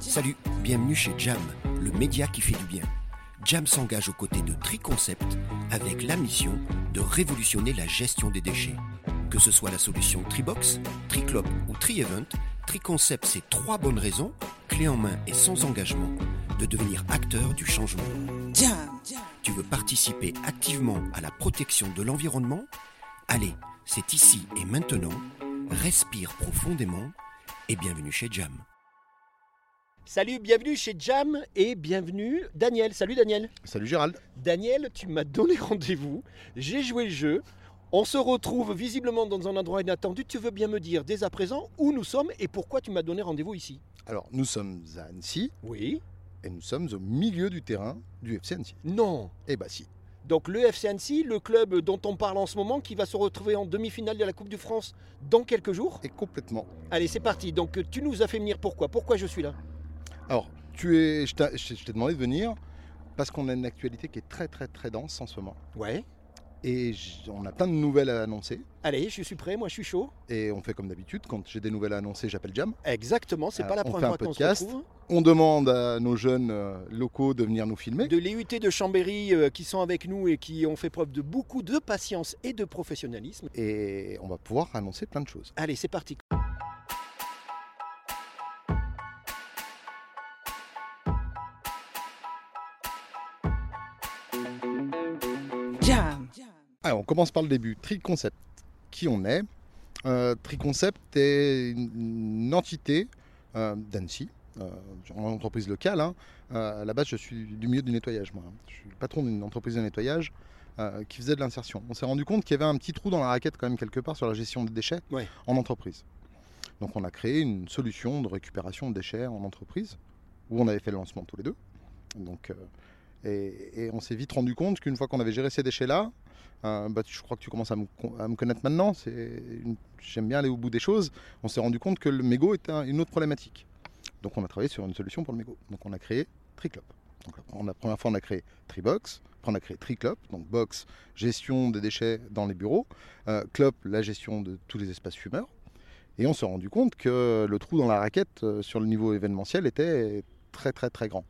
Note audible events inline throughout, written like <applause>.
Salut, bienvenue chez Jam, le média qui fait du bien. Jam s'engage aux côtés de Triconcept avec la mission de révolutionner la gestion des déchets. Que ce soit la solution Tribox, Triclop ou Tri-Event, Triconcept c'est trois bonnes raisons, clés en main et sans engagement, de devenir acteur du changement. Tu veux participer activement à la protection de l'environnement? Allez, c'est ici et maintenant. Respire profondément et bienvenue chez Jam. Salut, bienvenue chez Jam et bienvenue Daniel. Salut Daniel. Salut Gérald. Daniel, tu m'as donné rendez-vous. J'ai joué le jeu. On se retrouve visiblement dans un endroit inattendu. Tu veux bien me dire dès à présent où nous sommes et pourquoi tu m'as donné rendez-vous ici? Alors, nous sommes à Annecy Oui. et nous sommes au milieu du terrain du FC Annecy. Non. Eh bah si. Donc le FC Annecy, le club dont on parle en ce moment, qui va se retrouver en demi-finale de la Coupe de France dans quelques jours. Et complètement. Allez, c'est parti. Donc tu nous as fait venir pourquoi? Pourquoi je suis là? Alors, tu es, je t'ai je t'ai demandé de venir parce qu'on a une actualité qui est très très très dense en ce moment. Ouais. Et on a plein de nouvelles à annoncer. Allez, je suis prêt, moi je suis chaud. Et on fait comme d'habitude, quand j'ai des nouvelles à annoncer, j'appelle Jam. Exactement, c'est Euh, pas la première fois qu'on se podcast. retrouve. On demande à nos jeunes euh, locaux de venir nous filmer. De l'EUT de Chambéry euh, qui sont avec nous et qui ont fait preuve de beaucoup de patience et de professionnalisme. Et on va pouvoir annoncer plein de choses. Allez, c'est parti. Alors, on commence par le début. Triconcept. Qui on est? Euh, Triconcept est une, entité euh, d'Annecy, euh, une entreprise locale. hein. Euh, à la base, je suis du milieu du nettoyage, moi. Je suis le patron d'une entreprise de nettoyage qui faisait de l'insertion. On s'est rendu compte qu'il y avait un petit trou dans la raquette, quand même, quelque part, sur la gestion des déchets Ouais. en entreprise. Donc, on a créé une solution de récupération de déchets en entreprise, où on avait fait le lancement tous les deux. Donc, et, on s'est vite rendu compte qu'une fois qu'on avait géré ces déchets-là, euh, bah, je crois que tu commences à me, connaître maintenant. J'aime bien aller au bout des choses. On s'est rendu compte que le mégot était un- une autre problématique. Donc on a travaillé sur une solution pour le mégot. Donc on a créé Triclop. La première fois on a créé Tribox. Après on a créé Triclop. Donc box, gestion des déchets dans les bureaux. Euh, Clop, la gestion de tous les espaces fumeurs. Et on s'est rendu compte que le trou dans la raquette euh, sur le niveau événementiel était très très très grand.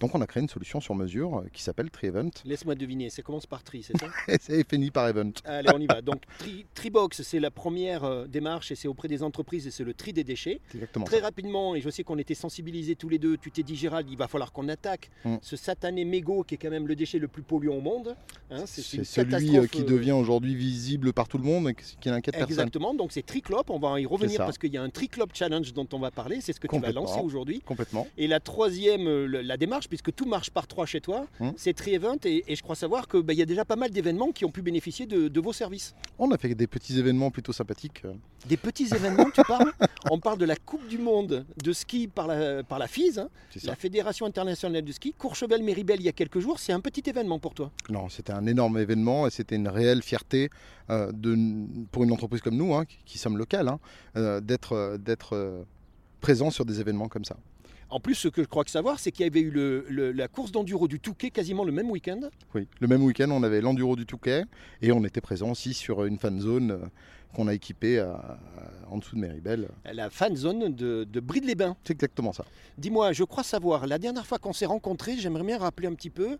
Donc on a créé une solution sur mesure euh, qui s'appelle Tri-Event. Laisse-moi deviner, ça commence par tri, c'est ça <laughs> Et c'est fini par Event. Allez, on y va. Donc, tri, Tribox, c'est la première euh, démarche et c'est auprès des entreprises et c'est le tri des déchets. Exactement Très ça. rapidement, et je sais qu'on était sensibilisés tous les deux, tu t'es dit Gérald, il va falloir qu'on attaque Mm. ce satané mégot qui est quand même le déchet le plus polluant au monde. Hein, C'est celui euh, qui devient aujourd'hui visible par tout le monde et qui qui n'inquiète personne. Exactement, donc c'est Triclop, on va y revenir parce qu'il y a un Triclop Challenge dont on va parler, c'est ce que tu vas lancer aujourd'hui. Complètement. Et la troisième, la démarche, puisque tout marche par trois chez toi, Hmm. c'est Tri-Event et, et je crois savoir qu'il y a déjà pas mal d'événements qui ont pu bénéficier de, de vos services. On a fait des petits événements plutôt sympathiques. Des petits événements, tu parles? On parle de la Coupe du Monde de ski par la, par la FIS, hein, la Fédération internationale de ski. Courchevel-Méribel, il y a quelques jours, c'est un petit événement pour toi. Non, c'était un énorme événement et c'était une réelle fierté euh, de, pour une entreprise comme nous, hein, qui, qui sommes locales, hein, euh, d'être euh, d'être, euh, présent sur des événements comme ça. En plus, ce que je crois que savoir, c'est qu'il y avait eu le- le- la course d'enduro du Touquet quasiment le même week-end. Oui. Le même week-end, on avait l'enduro du Touquet et on était présent aussi sur une fan zone euh, qu'on a équipée à- à- en dessous de Méribel. La fan zone de, de Bride-les-Bains. C'est exactement ça. Dis-moi, je crois savoir, la dernière fois qu'on s'est rencontrés, j'aimerais bien rappeler un petit peu,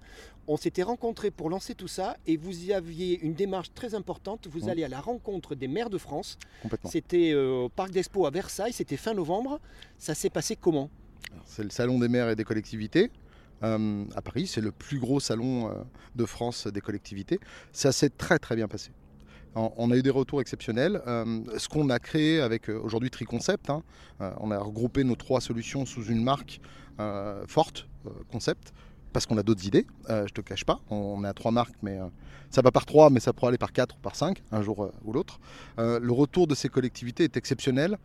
on s'était rencontrés pour lancer tout ça et vous aviez une démarche très importante, vous allez à la rencontre des maires de France. Complètement. C'était euh, au Parc d'Expo à Versailles, c'était fin novembre. Ça s'est passé comment? C'est le salon des maires et des collectivités. euh, à Paris, c'est le plus gros salon euh, de France des collectivités. Ça s'est très très bien passé. On a eu des retours exceptionnels. Euh, ce qu'on a créé avec aujourd'hui Triconcept, hein, on a regroupé nos trois solutions sous une marque forte, Concept, parce qu'on a d'autres idées. Je te cache pas, on est à trois marques, mais ça va par trois, mais ça pourrait aller par quatre ou par cinq, un jour ou l'autre. Le retour de ces collectivités est exceptionnel.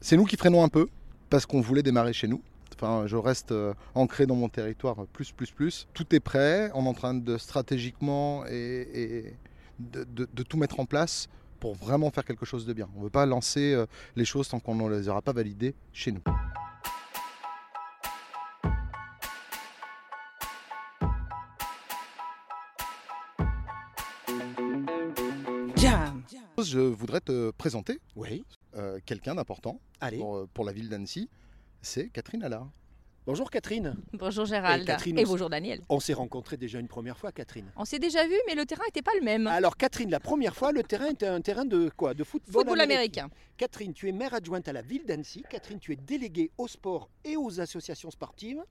C'est nous qui freinons un peu parce qu'on voulait démarrer chez nous. Enfin, je reste euh, ancré dans mon territoire euh, plus, plus, plus. Tout est prêt. On est en train de stratégiquement et, et de, de- de tout mettre en place pour vraiment faire quelque chose de bien. On ne veut pas lancer euh, les choses tant qu'on ne les aura pas validées chez nous. Je voudrais te présenter Oui. euh, quelqu'un d'important pour la ville d'Annecy, c'est Catherine Allard. bonjour Catherine. Bonjour Gérald. Et Catherine Et bonjour Daniel. On s'est rencontrés déjà une première fois, Catherine. On s'est déjà vu, mais le terrain n'était pas le même. Alors Catherine, la première fois, le terrain était un terrain de quoi? De football, Football américain. Catherine, tu es maire adjointe à la ville d'Annecy. Catherine, tu es déléguée au sport et aux associations sportives.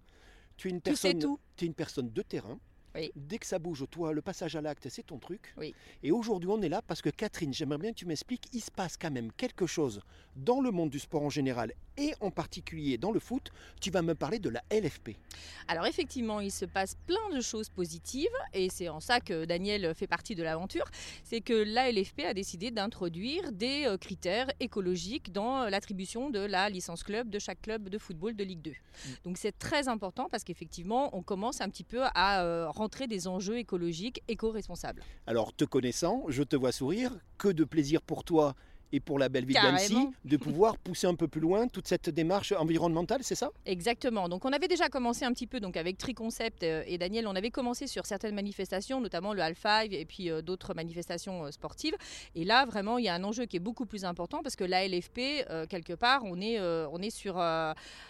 Tu es une personne, tout. tu es une personne de terrain. Oui. Dès que ça bouge, toi, le passage à l'acte, c'est ton truc. Oui. Et aujourd'hui, on est là parce que Catherine, j'aimerais bien que tu m'expliques, il se passe quand même quelque chose dans le monde du sport en général et en particulier dans le foot. Tu vas me parler de la LFP. Alors effectivement, il se passe plein de choses positives et c'est en ça que Daniel fait partie de l'aventure. C'est que la LFP a décidé d'introduire des euh, critères écologiques dans euh, l'attribution de la licence club de chaque club de football de Ligue 2. Donc c'est très important parce qu'effectivement, on commence un petit peu à euh, rentrer des enjeux écologiques éco-responsables. Alors, te connaissant, je te vois sourire. Que de plaisir pour toi et pour la belle ville d'Annecy de pouvoir pousser un peu plus loin toute cette démarche environnementale, c'est ça? Exactement. Donc on avait déjà commencé un petit peu donc avec Triconcept euh, et Daniel, on avait commencé sur certaines manifestations, notamment le Half Five et puis euh, d'autres manifestations euh, sportives. Et là vraiment il y a un enjeu qui est beaucoup plus important parce que la LFP euh, quelque part on est on est sur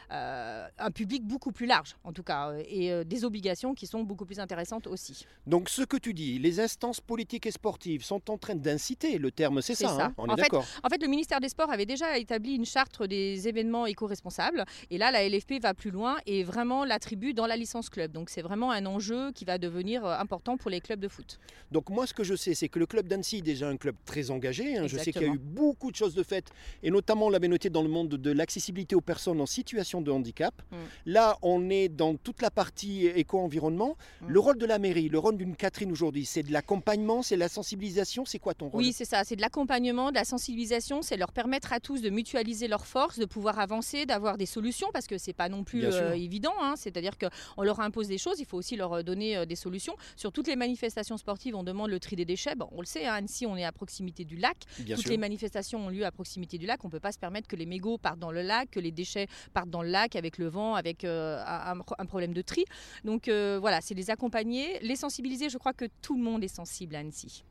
un public beaucoup plus large en tout cas et des obligations qui sont beaucoup plus intéressantes aussi. Donc, ce que tu dis, les instances politiques et sportives sont en train d'inciter, le terme c'est C'est ça, ça. hein on En est d'accord En fait, le ministère des Sports avait déjà établi une charte des événements éco-responsables. Et là, la LFP va plus loin et vraiment l'attribue dans la licence club. Donc, c'est vraiment un enjeu qui va devenir euh, important pour les clubs de foot. Donc moi, ce que je sais, c'est que le club d'Annecy est déjà un club très engagé. hein. Je sais qu'il y a eu beaucoup de choses de faites, et notamment on l'avait noté dans le monde de l'accessibilité aux personnes en situation de handicap. Mm. Là, on est dans toute la partie éco-environnement. Mm. Le rôle de la mairie, le rôle d'une Catherine aujourd'hui, c'est de l'accompagnement, c'est de la sensibilisation, c'est quoi ton rôle? Oui, c'est ça. C'est de l'accompagnement, de la sensibilisation. C'est leur permettre à tous de mutualiser leurs forces, de pouvoir avancer, d'avoir des solutions, parce que c'est pas non plus euh, évident. hein. C'est-à-dire qu'on leur impose des choses, il faut aussi leur euh, donner euh, des solutions. Sur toutes les manifestations sportives, on demande le tri des déchets. Bon, on le sait, hein, Annecy, on est à proximité du lac. Bien Toutes sûr. les manifestations ont lieu à proximité du lac. On ne peut pas se permettre que les mégots partent dans le lac, que les déchets partent dans le lac avec le vent, avec euh, un, un problème de tri. Donc voilà, c'est les accompagner, les sensibiliser. Je crois que tout le monde est sensible à Annecy.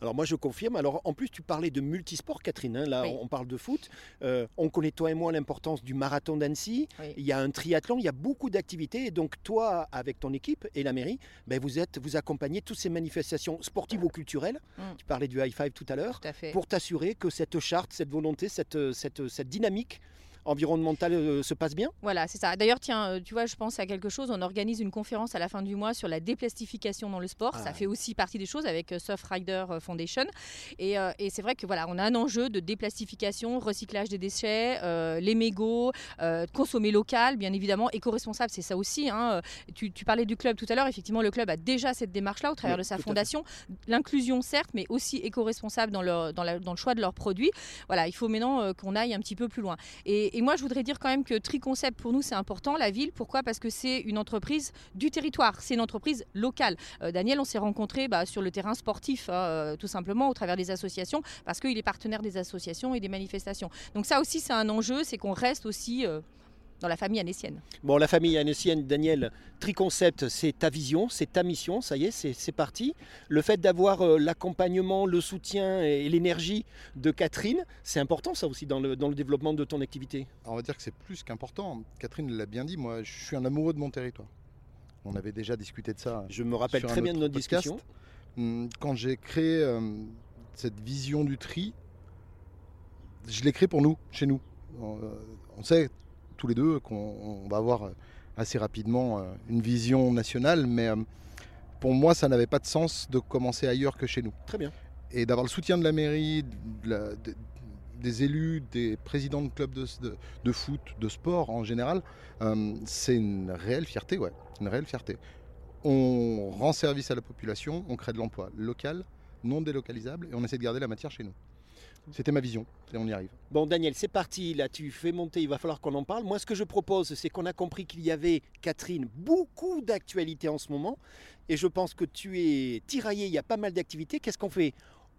Alors moi je confirme. Alors en plus tu parlais de multisport Catherine. hein. Là Oui. on parle de foot. Euh, on connaît toi et moi l'importance du marathon d'Annecy. Oui. Il y a un triathlon. Il y a beaucoup d'activités. Et donc toi avec ton équipe et la mairie, ben, vous êtes vous accompagnez toutes ces manifestations sportives ou culturelles. Mm. Tu parlais du high five tout à l'heure pour t'assurer que cette charte, cette volonté, cette, cette, cette dynamique environnementale euh, se passe bien. Voilà, c'est ça. D'ailleurs, tiens, euh, tu vois, je pense à quelque chose. On organise une conférence à la fin du mois sur la déplastification dans le sport. Ah. Ça fait aussi partie des choses avec Surf Rider euh, Foundation. Et, euh, et c'est vrai que voilà, on a un enjeu de déplastification, recyclage des déchets, euh, les mégots, euh, consommer local, bien évidemment, éco-responsable, c'est ça aussi. hein. Tu, tu parlais du club tout à l'heure. Effectivement, le club a déjà cette démarche-là au travers Oui, de sa fondation. L'inclusion, certes, mais aussi éco-responsable dans, leur- dans, la- dans le choix de leurs produits. Voilà, il faut maintenant qu'on aille un petit peu plus loin. Et, et moi, je voudrais dire quand même que Triconcept, pour nous, c'est important, la ville. Pourquoi? Parce que c'est une entreprise du territoire, c'est une entreprise locale. Euh, Daniel, on s'est rencontrés bah, sur le terrain sportif, hein, euh, tout simplement, au travers des associations, parce qu'il est partenaire des associations et des manifestations. Donc ça aussi, c'est un enjeu, c'est qu'on reste aussi euh, dans la famille anécienne. Bon, la famille annécienne, Daniel, Triconcept, c'est ta vision, c'est ta mission, ça y est, c'est parti. Le fait d'avoir euh, l'accompagnement, le soutien et l'énergie de Catherine, c'est important ça aussi dans le, dans le développement de ton activité. On va dire que c'est plus qu'important. Catherine l'a bien dit, moi je suis un amoureux de mon territoire. On avait déjà discuté de ça. Je me rappelle très bien de notre podcast. discussion. Hum, Quand j'ai créé euh, cette vision du tri, je l'ai créé pour nous, chez nous. On, euh, on sait tous les deux qu'on on va avoir euh, assez rapidement euh, une vision nationale, mais euh, pour moi ça n'avait pas de sens de commencer ailleurs que chez nous. Très bien. et d'avoir le soutien de la mairie, de la- de- des élus, des présidents de clubs de, de- de foot, de sport en général, euh, c'est une réelle fierté, ouais, une réelle fierté. On rend service à la population, on crée de l'emploi local, non délocalisable, et on essaie de garder la matière chez nous. C'était ma vision, et on y arrive. Bon Daniel, c'est parti, là tu fais monter, il va falloir qu'on en parle. Moi ce que je propose, c'est qu'on a compris qu'il y avait, Catherine, beaucoup d'actualités en ce moment, et je pense que tu es tiraillé, il y a pas mal d'activités. Qu'est-ce qu'on fait?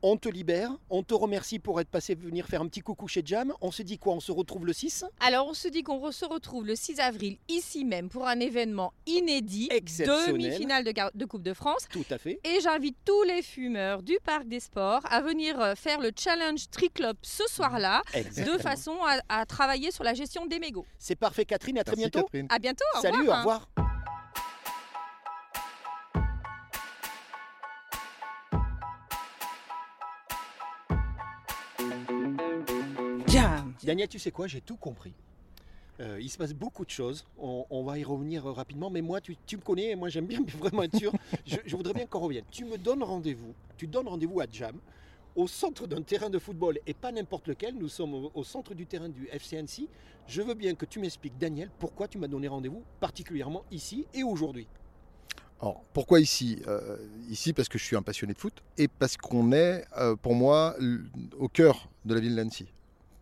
On te libère, on te remercie pour être passé venir faire un petit coucou chez Jam. On se dit quoi On se retrouve le 6 Alors on se dit qu'on se retrouve le 6 avril ici même pour un événement inédit, demi-finale de, Coupe de France. Tout à fait. Et j'invite tous les fumeurs du Parc des Sports à venir euh, faire le challenge Triclop ce soir-là, de façon à, à travailler sur la gestion des mégots. C'est parfait Catherine, à très Merci, bientôt. Catherine. À bientôt. au Salut, revoir. au revoir. Daniel, tu sais quoi J'ai tout compris. Euh, il se passe beaucoup de choses. On, va y revenir euh, rapidement. Mais moi, tu, me connais. Moi, j'aime bien <laughs> vraiment être sûr. Je, voudrais bien qu'on revienne. Tu me donnes rendez-vous. Tu donnes rendez-vous à Jam, au centre d'un terrain de football et pas n'importe lequel. Nous sommes au, centre du terrain du FC Annecy. Je veux bien que tu m'expliques, Daniel, pourquoi tu m'as donné rendez-vous particulièrement ici et aujourd'hui. Alors, pourquoi ici Euh, Ici? Parce que je suis un passionné de foot et parce qu'on est, pour moi, au cœur de la ville d'Annecy.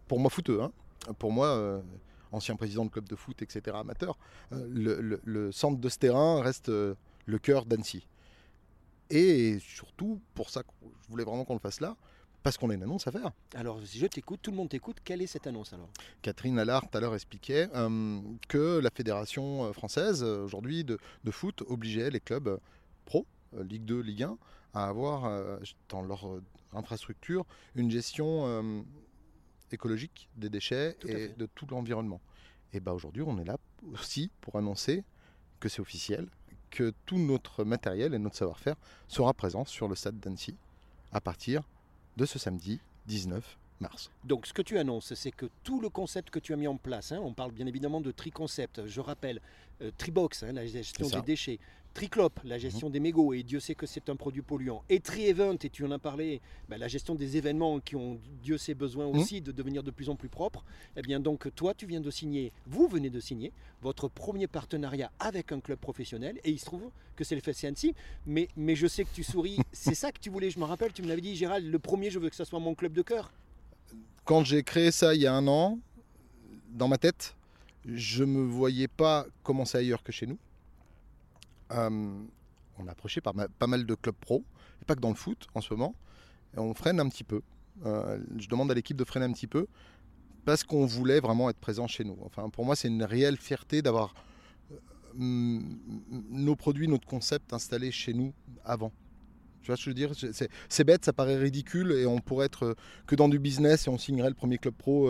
Pour moi, footeux. hein. Pour moi, euh, ancien président de club de foot, etc., amateur, euh, le, le- le centre de ce terrain reste euh, le cœur d'Annecy. Et surtout, pour ça, je voulais vraiment qu'on le fasse là, parce qu'on a une annonce à faire. Alors, si je t'écoute, tout le monde t'écoute. Quelle est cette annonce alors? Catherine Allard tout à l'heure expliquait euh, que la fédération française aujourd'hui de, de foot obligeait les clubs pro, Ligue 2, Ligue 1, à avoir dans leur infrastructure une gestion écologique des déchets Tout et de tout l'environnement. Et bah aujourd'hui on est là aussi pour annoncer que c'est officiel, que tout notre matériel et notre savoir-faire sera présent sur le stade d'Annecy à partir de ce samedi 19 mars. Donc, ce que tu annonces, c'est que tout le concept que tu as mis en place, hein, on parle bien évidemment de tri-concept, je rappelle, euh, Tribox, hein, la gestion des déchets, Triclop, la gestion des mégots, et Dieu sait que c'est un produit polluant, et Tri-Event, et tu en as parlé, ben, la gestion des événements qui ont, Dieu sait, besoin Mhm. aussi de devenir de plus en plus propres. Eh bien, donc, toi, tu viens de signer, vous venez de signer votre premier partenariat avec un club professionnel, et il se trouve que c'est le FC Annecy, mais, mais je sais que tu souris, <laughs> c'est ça que tu voulais, je me rappelle, tu me l'avais dit, Gérald, le premier, je veux que ça soit mon club de cœur. Quand j'ai créé ça il y a un an, dans ma tête, je me voyais pas commencer ailleurs que chez nous. Euh, on approché par pas mal de clubs pro, et pas que dans le foot en ce moment. Et on freine un petit peu. Euh, je demande à l'équipe de freiner un petit peu parce qu'on voulait vraiment être présent chez nous. Enfin, pour moi, c'est une réelle fierté d'avoir euh, nos produits, notre concept installé chez nous avant. Tu vois ce que je veux dire? C'est- bête, ça paraît ridicule et on pourrait être euh, que dans du business et on signerait le premier club pro.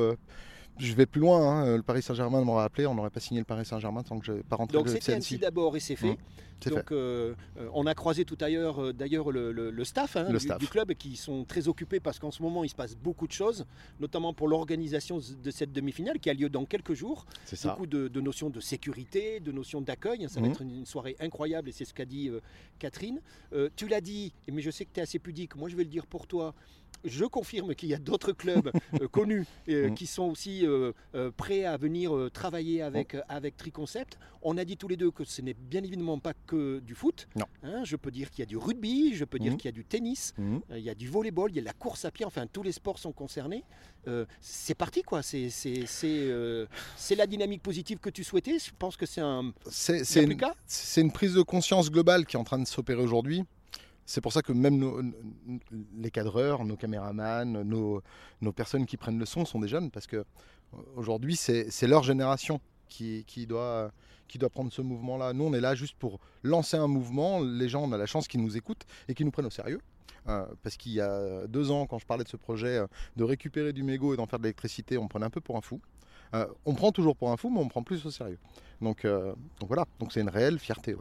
Je vais plus loin, hein, le Paris Saint-Germain m'aurait appelé, on n'aurait pas signé le Paris Saint-Germain tant que je n'avais pas rentré Donc le c'était. Annecy d'abord et c'est fait. Mmh, Donc euh, euh, on a croisé tout ailleurs euh, d'ailleurs le, le- le staff, hein, Le du, staff. du club qui sont très occupés parce qu'en ce moment il se passe beaucoup de choses, notamment pour l'organisation de cette demi-finale qui a lieu dans quelques jours. C'est ça. Beaucoup de, de notions de sécurité, de notions d'accueil. hein, Ça va Mhm. être une, une soirée incroyable et c'est ce qu'a dit euh, Catherine. Euh, tu l'as dit, mais je sais que tu es assez pudique. Moi je vais le dire pour toi. Je confirme qu'il y a d'autres clubs euh, <laughs> connus euh, Mhm. qui sont aussi euh, prêts à venir travailler avec, euh, avec Triconcept. On a dit tous les deux que ce n'est bien évidemment pas que du foot. Non. Hein, je peux dire qu'il y a du rugby, je peux dire Mhm. qu'il y a du tennis, il y a du volleyball, il y a de la course à pied, enfin tous les sports sont concernés. C'est parti quoi, c'est c'est- c'est, c'est la dynamique positive que tu souhaitais. Je pense que c'est un. C'est c'est a une, une prise de conscience globale qui est en train de s'opérer aujourd'hui. C'est pour ça que même nos- les cadreurs, nos caméramans, nos, personnes qui prennent le son sont des jeunes parce que euh, aujourd'hui c'est leur génération qui, doit, prendre ce mouvement-là. Nous on est là juste pour lancer un mouvement. Les gens on a la chance qu'ils nous écoutent et qu'ils nous prennent au sérieux. Euh, parce qu'il y a deux ans, quand je parlais de ce projet euh, de récupérer du mégot et d'en faire de l'électricité, on prenait un peu pour un fou. On prend toujours pour un fou, mais on prend plus au sérieux. Donc, voilà, donc c'est une réelle fierté.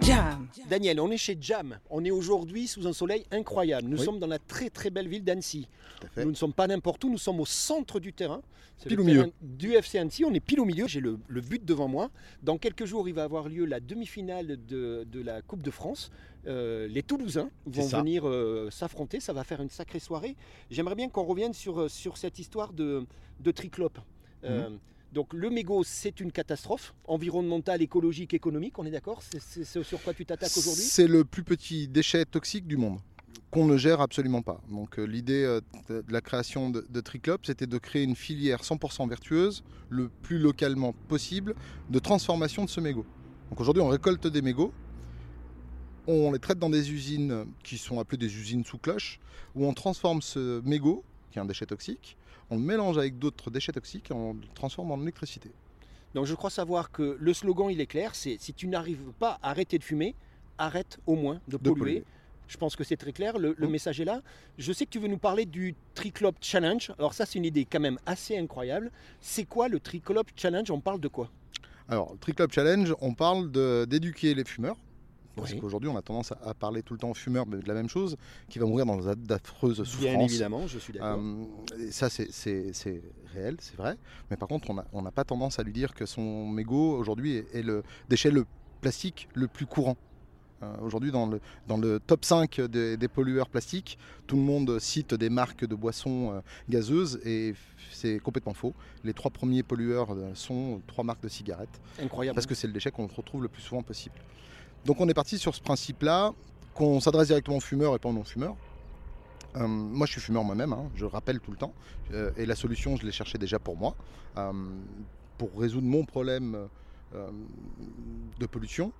Jam. Daniel, on est chez Jam. On est aujourd'hui sous un soleil incroyable. Nous Oui. sommes dans la très très belle ville d'Annecy. Nous ne sommes pas n'importe où, nous sommes au centre du terrain. C'est Pile le au milieu. terrain Du FC Annecy, on est pile au milieu. J'ai le, le but devant moi. Dans quelques jours, il va avoir lieu la demi-finale de, de la Coupe de France. Euh, les Toulousains vont venir euh, s'affronter. Ça va faire une sacrée soirée. J'aimerais bien qu'on revienne sur, euh, sur cette histoire de, de triclope. Euh, Mhm. Donc le mégot, c'est une catastrophe environnementale, écologique, économique, on est d'accord? C'est ce sur quoi tu t'attaques aujourd'hui? C'est le plus petit déchet toxique du monde. qu'on ne gère absolument pas. Donc euh, l'idée euh, de la création de, de c'était de créer une filière 100% vertueuse, le plus localement possible, de transformation de ce mégot. Donc aujourd'hui, on récolte des mégots, on les traite dans des usines qui sont appelées des usines sous cloche, où on transforme ce mégot, qui est un déchet toxique, on le mélange avec d'autres déchets toxiques et on le transforme en électricité. Donc je crois savoir que le slogan il est clair, c'est si tu n'arrives pas à arrêter de fumer, arrête au moins de De polluer. Je pense que c'est très clair, le, le Mm. message est là. Je sais que tu veux nous parler du Triclop Challenge. Alors ça c'est une idée quand même assez incroyable. C'est quoi le Triclop Challenge? On parle de quoi? Alors, le Triclop Challenge, on parle d'éduquer les fumeurs. Parce Oui. qu'aujourd'hui, on a tendance à, parler tout le temps aux fumeurs de la même chose, qui va mourir dans d'affreuses souffrances. Bien évidemment, je suis d'accord. Euh, ça, c'est- réel, c'est vrai. Mais par contre, on n'a pas tendance à lui dire que son mégot, aujourd'hui, est, est le déchet le plastique le plus courant. Euh, aujourd'hui, dans le, dans le top 5 des, des pollueurs plastiques, tout le monde cite des marques de boissons euh, gazeuses et c'est complètement faux. Les trois premiers pollueurs sont trois marques de cigarettes Incroyable. parce que c'est le déchet qu'on retrouve le plus souvent possible. Donc on est parti sur ce principe-là, qu'on s'adresse directement aux fumeurs et pas aux non-fumeurs. Euh, moi je suis fumeur moi-même, hein, je rappelle tout le temps, Euh, et la solution je l'ai cherchée déjà pour moi, euh, pour résoudre mon problème de pollution.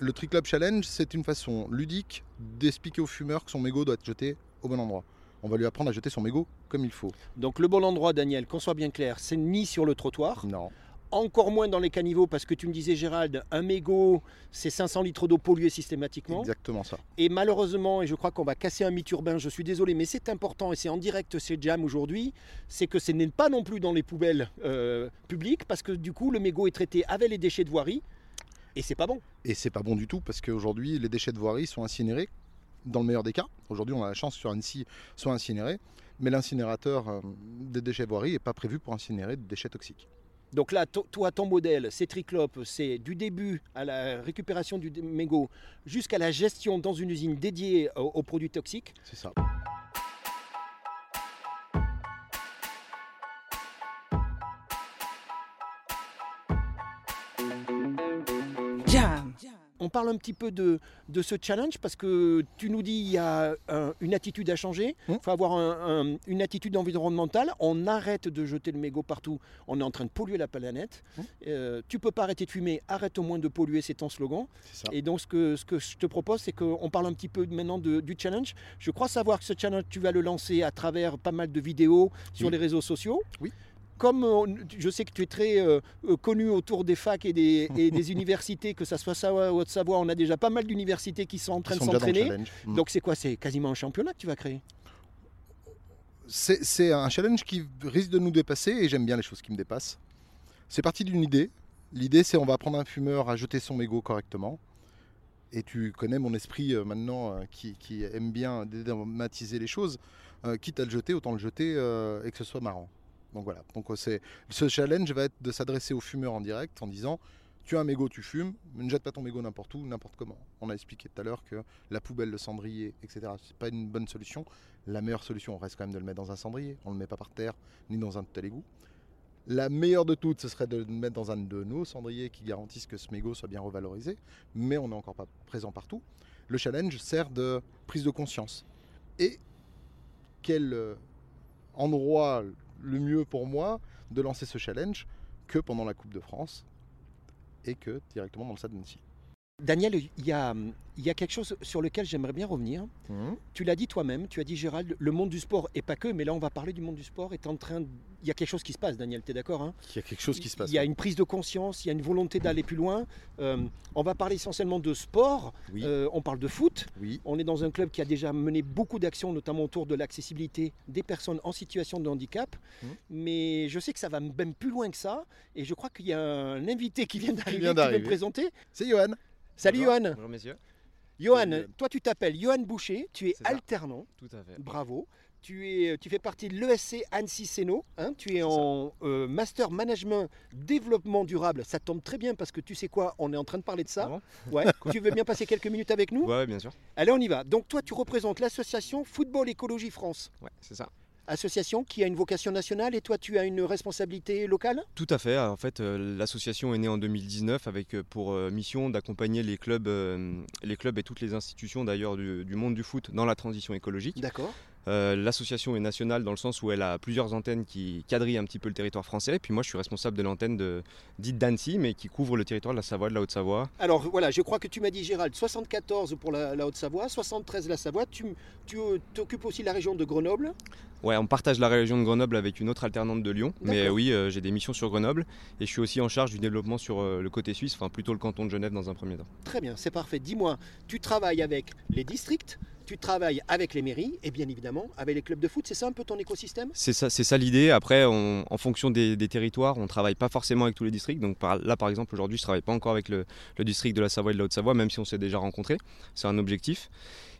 Le Triclub Challenge, c'est une façon ludique d'expliquer aux fumeurs que son mégot doit être jeté au bon endroit. On va lui apprendre à jeter son mégot comme il faut. Donc le bon endroit, Daniel, qu'on soit bien clair, c'est ni sur le trottoir, Non. Encore moins dans les caniveaux, parce que tu me disais, Gérald, un mégot, c'est 500 litres d'eau polluée systématiquement. Exactement ça. Et malheureusement, et je crois qu'on va casser un mythe urbain, je suis désolé, mais c'est important et c'est en direct chez Jam aujourd'hui, c'est que ce n'est pas non plus dans les poubelles euh, publiques, parce que du coup, le mégot est traité avec les déchets de voirie, et c'est pas bon. Et c'est pas bon du tout parce qu'aujourd'hui, les déchets de voirie sont incinérés, dans le meilleur des cas. Aujourd'hui, on a la chance sur Annecy soit incinérés, mais l'incinérateur euh, des déchets de voirie n'est pas prévu pour incinérer des déchets toxiques. Donc là, to- toi, ton modèle, c'est Triclope, c'est du début à la récupération du mégot jusqu'à la gestion dans une usine dédiée aux, aux produits toxiques. C'est ça. On parle un petit peu de, de ce challenge parce que tu nous dis il y a une attitude à changer, il Mm. faut avoir un- un- une attitude environnementale. On arrête de jeter le mégot partout, on est en train de polluer la planète. Mm. Euh, tu peux pas arrêter de fumer, arrête au moins de polluer, c'est ton slogan. Et donc ce que, ce que je te propose, c'est qu'on parle un petit peu maintenant de- du challenge. Je crois savoir que ce challenge, tu vas le lancer à travers pas mal de vidéos sur les réseaux sociaux. Oui. Comme euh, je sais que tu es très euh, euh, connu autour des facs et des, et des <laughs> universités, que ça soit Savoie ou Haute-Savoie, on a déjà pas mal d'universités qui sont en train de s'entraîner. Mm. Donc c'est quoi? C'est quasiment un championnat que tu vas créer? C'est un challenge qui risque de nous dépasser et j'aime bien les choses qui me dépassent. C'est parti d'une idée. L'idée, c'est on va apprendre un fumeur à jeter son mégot correctement. Et tu connais mon esprit euh, maintenant euh, qui, qui aime bien dédramatiser les choses. Euh, quitte à le jeter, autant le jeter et que ce soit marrant. Donc voilà. Donc euh, c'est ce challenge va être de s'adresser aux fumeurs en direct en disant tu as un mégot, tu fumes, ne jette pas ton mégot n'importe où, n'importe comment. On a expliqué tout à l'heure que la poubelle, le cendrier, etc. C'est pas une bonne solution. La meilleure solution reste quand même de le mettre dans un cendrier. On ne le met pas par terre ni dans un tel égout. La meilleure de toutes, ce serait de le mettre dans un de nos cendriers qui garantissent que ce mégot soit bien revalorisé, mais on n'est encore pas présent partout. Le challenge sert de prise de conscience. Et quel euh, endroit le mieux pour moi de lancer ce challenge que pendant la Coupe de France et que directement dans le stade d'Annecy. Daniel, il y a, il y a quelque chose sur lequel j'aimerais bien revenir. Mhm. Tu l'as dit toi-même, tu as dit Gérald, le monde du sport, et pas que, mais là on va parler du monde du sport, est en train de- Il y a quelque chose qui se passe, Daniel, tu es d'accord hein? Il y a quelque chose qui se passe. Il y a une prise de conscience, il y a une volonté d'aller plus loin. Euh, on va parler essentiellement de sport, Oui, Euh, on parle de foot. oui. On est dans un club qui a déjà mené beaucoup d'actions, notamment autour de l'accessibilité des personnes en situation de handicap. Mhm. Mais je sais que ça va même plus loin que ça. Et je crois qu'il y a un invité qui vient d'arriver, vient qui va me présenter. C'est Johan. Salut Bonjour. Johan. Bonjour messieurs. Johan, Salut, toi tu t'appelles Johan Boucher, tu es alternant, Tout à fait. bravo. Tu, es, tu fais partie de l'ESC Annecy Séno, hein, tu es en euh, Master Management Développement Durable. Ça tombe très bien parce que tu sais quoi, on est en train de parler de ça. Ah bon Ouais. <laughs> tu veux bien passer quelques minutes avec nous? Ouais, bien sûr. Allez, on y va. Donc toi, tu représentes l'association Football Écologie France. Ouais, c'est ça. Association qui a une vocation nationale et toi tu as une responsabilité locale? Tout à fait. En fait, euh, l'association est née en 2019 avec euh, pour euh, mission d'accompagner les clubs, les clubs et toutes les institutions d'ailleurs du, du monde du foot dans la transition écologique. D'accord. Euh, L'association est nationale dans le sens où elle a plusieurs antennes qui quadrillent un petit peu le territoire français. Puis moi, je suis responsable de l'antenne de- dite d'Annecy, mais qui couvre le territoire de la Savoie, de la Haute-Savoie. Alors voilà, je crois que tu m'as dit Gérald, 74 pour la, la Haute-Savoie, 73 la Savoie. Tu, tu euh, t'occupes aussi la région de Grenoble. Ouais, on partage la région de Grenoble avec une autre alternante de Lyon. Mais euh, oui, euh, j'ai des missions sur Grenoble et je suis aussi en charge du développement sur euh, le côté suisse, enfin plutôt le canton de Genève dans un premier temps. Très bien, c'est parfait. Dis-moi, tu travailles avec les districts, tu travailles avec les mairies et bien évidemment avec les clubs de foot. C'est ça un peu ton écosystème? C'est ça, ça l'idée. Après, en fonction des, territoires, on travaille pas forcément avec tous les districts. Donc là, par exemple, aujourd'hui, je travaille pas encore avec le, le district de la Savoie et de la Haute-Savoie, même si on s'est déjà rencontrés. C'est un objectif.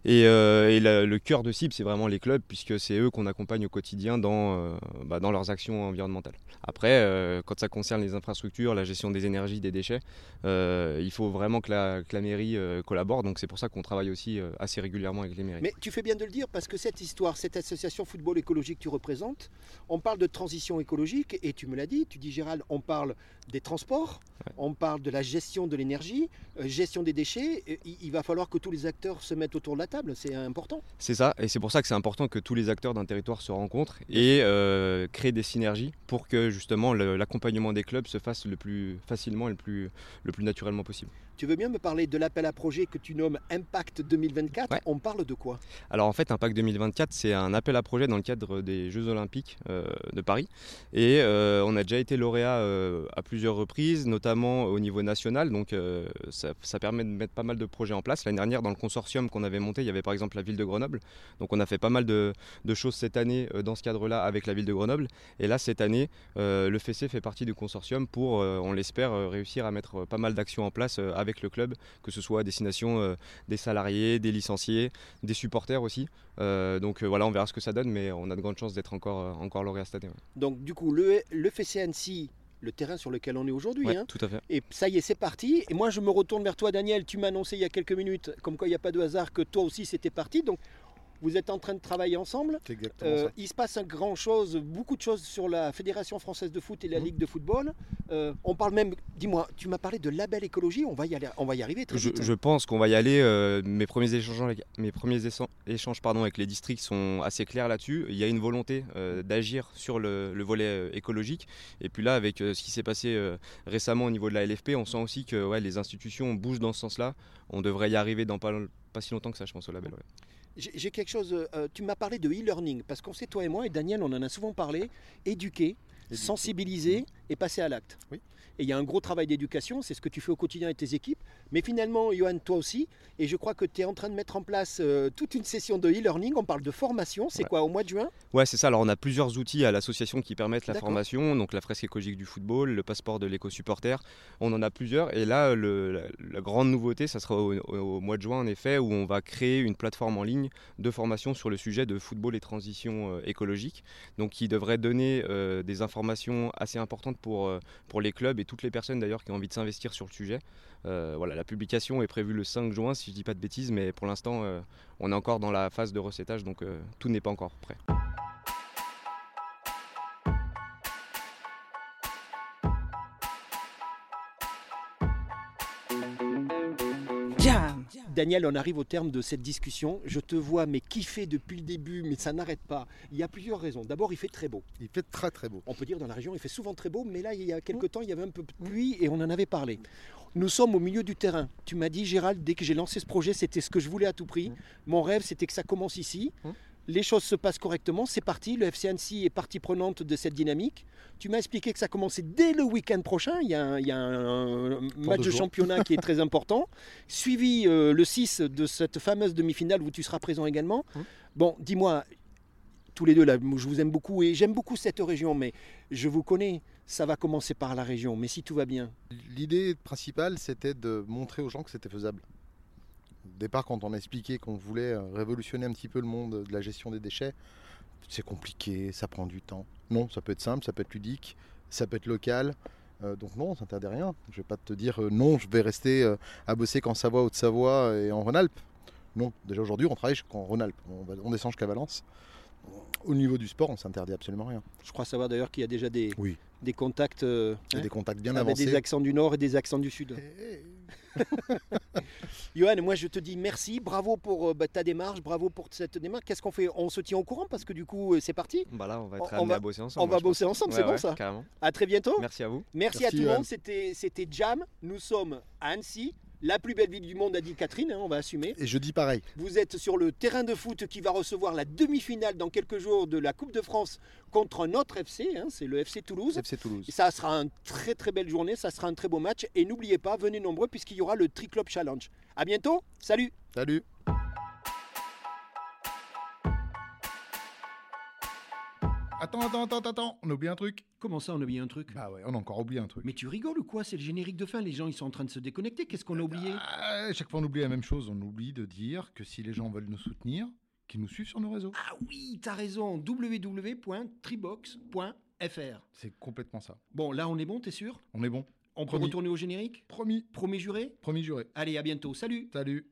Et, euh, et la- le cœur de cible, c'est vraiment les clubs, puisque c'est eux qu'on accompagne au quotidien dans, euh, bah, dans leurs actions environnementales. Après, euh, quand ça concerne les infrastructures, la gestion des énergies, des déchets, il faut vraiment que la, que la mairie collabore. Donc c'est pour ça qu'on travaille aussi assez régulièrement avec les mairies. Mais tu fais bien de le dire parce que cette histoire, cette association football écologique que tu représentes, on parle de transition écologique et tu me l'as dit, tu dis Gérald, on parle des transports, on parle de la gestion de l'énergie, gestion des déchets. Et il, il va falloir que tous les acteurs se mettent autour de la table, c'est important. C'est ça, et c'est pour ça que c'est important que tous les acteurs d'un territoire se rencontrent et euh, créent des synergies pour que justement l'accompagnement des clubs se fasse le plus facilement et le plus, le plus naturellement possible. Tu veux bien me parler de l'appel à projet que tu nommes Impact 2024 Ouais. On parle de quoi? Alors en fait, Impact 2024, c'est un appel à projet dans le cadre des Jeux Olympiques euh, de Paris. Et euh, on a déjà été lauréat euh, à plusieurs reprises, notamment au niveau national. Donc ça, ça permet de mettre pas mal de projets en place. L'année dernière, dans le consortium qu'on avait monté, il y avait par exemple la ville de Grenoble. Donc on a fait pas mal de, choses cette année euh, dans ce cadre-là avec la ville de Grenoble. Et là, cette année, euh, le FEC fait partie du consortium pour, euh, on l'espère, réussir à mettre pas mal d'actions en place avec le club, que ce soit à destination des salariés, des licenciés, des supporters aussi. Donc voilà, on verra ce que ça donne, mais on a de grandes chances d'être encore, encore lauréat cette année. Donc du coup, le, le FCNC, le terrain sur lequel on est aujourd'hui, Ouais, hein, tout à fait. Et ça y est, c'est parti. Et moi, je me retourne vers toi, Daniel. Tu m'as annoncé il y a quelques minutes, comme quoi il n'y a pas de hasard, que toi aussi c'était parti. Donc, vous êtes en train de travailler ensemble. Exactement Euh, ça. il se passe un grand chose, beaucoup de choses sur la Fédération française de foot et la Mhm. Ligue de football. Euh, on parle même, dis-moi, tu m'as parlé de label écologie. On va y aller, on va y arriver très Je, vite. je pense qu'on va y aller. euh, mes premiers échanges, avec- mes premiers échan- échanges pardon, avec les districts sont assez clairs là-dessus. Il y a une volonté d'agir sur le, le volet écologique. Et puis là, avec ce qui s'est passé récemment au niveau de la LFP, on sent aussi que ouais, les institutions bougent dans ce sens-là. On devrait y arriver dans pas, pas si longtemps que ça, je pense, au label. ouais. J'ai quelque chose. euh, tu m'as parlé de e-learning parce qu'on sait toi et moi et Daniel, on en a souvent parlé. Éduquer, Éduquer. sensibiliser et passer à l'acte. Oui. Et il y a un gros travail d'éducation, c'est ce que tu fais au quotidien avec tes équipes. Mais finalement, Johan, toi aussi, et je crois que tu es en train de mettre en place euh, toute une session de e-learning. On parle de formation, c'est Ouais. quoi, au mois de juin? Ouais, c'est ça. Alors, on a plusieurs outils à l'association qui permettent la formation. Donc, la fresque écologique du football, le passeport de l'éco-supporter. On en a plusieurs. Et là, le- la, la grande nouveauté, ça sera au mois de juin, en effet, où on va créer une plateforme en ligne de formation sur le sujet de football et transition euh, écologique. Donc, qui devrait donner euh, des informations assez importantes pour, euh, pour les clubs et toutes les personnes d'ailleurs qui ont envie de s'investir sur le sujet. Euh, voilà, la publication est prévue le 5 juin, si je dis pas de bêtises, mais pour l'instant, euh, on est encore dans la phase de recettage, donc tout n'est pas encore prêt. Daniel, on arrive au terme de cette discussion. Je te vois, mais kiffer depuis le début, mais ça n'arrête pas. Il y a plusieurs raisons. D'abord, il fait très beau. Il fait très très beau. On peut dire dans la région, il fait souvent très beau, mais là, il y a quelques temps, il y avait un peu de pluie et on en avait parlé. Nous sommes au milieu du terrain. Tu m'as dit, Gérald, dès que j'ai lancé ce projet, c'était ce que je voulais à tout prix. Mon rêve, c'était que ça commence ici. Mm. Les choses se passent correctement, c'est parti. Le FC Annecy est partie prenante de cette dynamique. Tu m'as expliqué que ça commençait dès le week-end prochain. Il y a un, il y a un match de championnat qui est très <laughs> important. Suivi euh, le 6 de cette fameuse demi-finale où tu seras présent également. Mm. Bon, dis-moi, tous les deux là, je vous aime beaucoup et j'aime beaucoup cette région, mais je vous connais, ça va commencer par la région, mais si tout va bien. L'idée principale, c'était de montrer aux gens que c'était faisable. Au départ, quand on a expliqué qu'on voulait euh, révolutionner un petit peu le monde de la gestion des déchets, c'est compliqué, ça prend du temps. Non, ça peut être simple, ça peut être ludique, ça peut être local. Euh, donc non, ça n'interdit rien. Je vais pas te dire euh, non, je vais rester euh, à bosser qu'en Savoie, Haute-Savoie et en Rhône-Alpes. Non, déjà aujourd'hui, on travaille qu'en Rhône-Alpes. On, descend jusqu'à Valence. Au niveau du sport, on s'interdit absolument rien. Je crois savoir d'ailleurs qu'il y a déjà des, Oui. des contacts Il y a hein, des contacts bien avec avancés. des accents du nord et des accents du sud. <laughs> Johan, moi je te dis merci, bravo pour euh, bah, ta démarche, bravo pour cette démarche. Qu'est-ce qu'on fait? On se tient au courant parce que du coup euh, c'est parti. Bah là, on va On- être on amené va- à bosser ensemble. On va pense. bosser ensemble, Ouais, c'est bon ouais, ça? Carrément. À très bientôt. Merci à vous. Merci, Merci, à tout le monde, c'était c'était Jam. Nous sommes à Annecy, la plus belle ville du monde, a dit Catherine, hein, on va assumer. Et je dis pareil. Vous êtes sur le terrain de foot qui va recevoir la demi-finale dans quelques jours de la Coupe de France contre un autre FC, hein, c'est le FC Toulouse. FC Toulouse. Ça sera une très très belle journée, ça sera un très beau match. Et n'oubliez pas, venez nombreux puisqu'il y aura le Triclub Challenge. À bientôt, salut Salut. Attends, attends, attends, attends, on oublie un truc. Comment ça, on a oublié un truc? Bah ouais, on a encore oublié un truc. Mais tu rigoles ou quoi? C'est le générique de fin, les gens ils sont en train de se déconnecter, qu'est-ce qu'on a oublié? Ah, chaque fois on oublie la même chose, on oublie de dire que si les gens veulent nous soutenir, qu'ils nous suivent sur nos réseaux. Ah oui, t'as raison, www.tribox.fr. C'est complètement ça. Bon, là on est bon, t'es sûr? On est bon. On peut Promis. retourner au générique? Promis, Promis juré? Promis juré. Allez, à bientôt, salut Salut.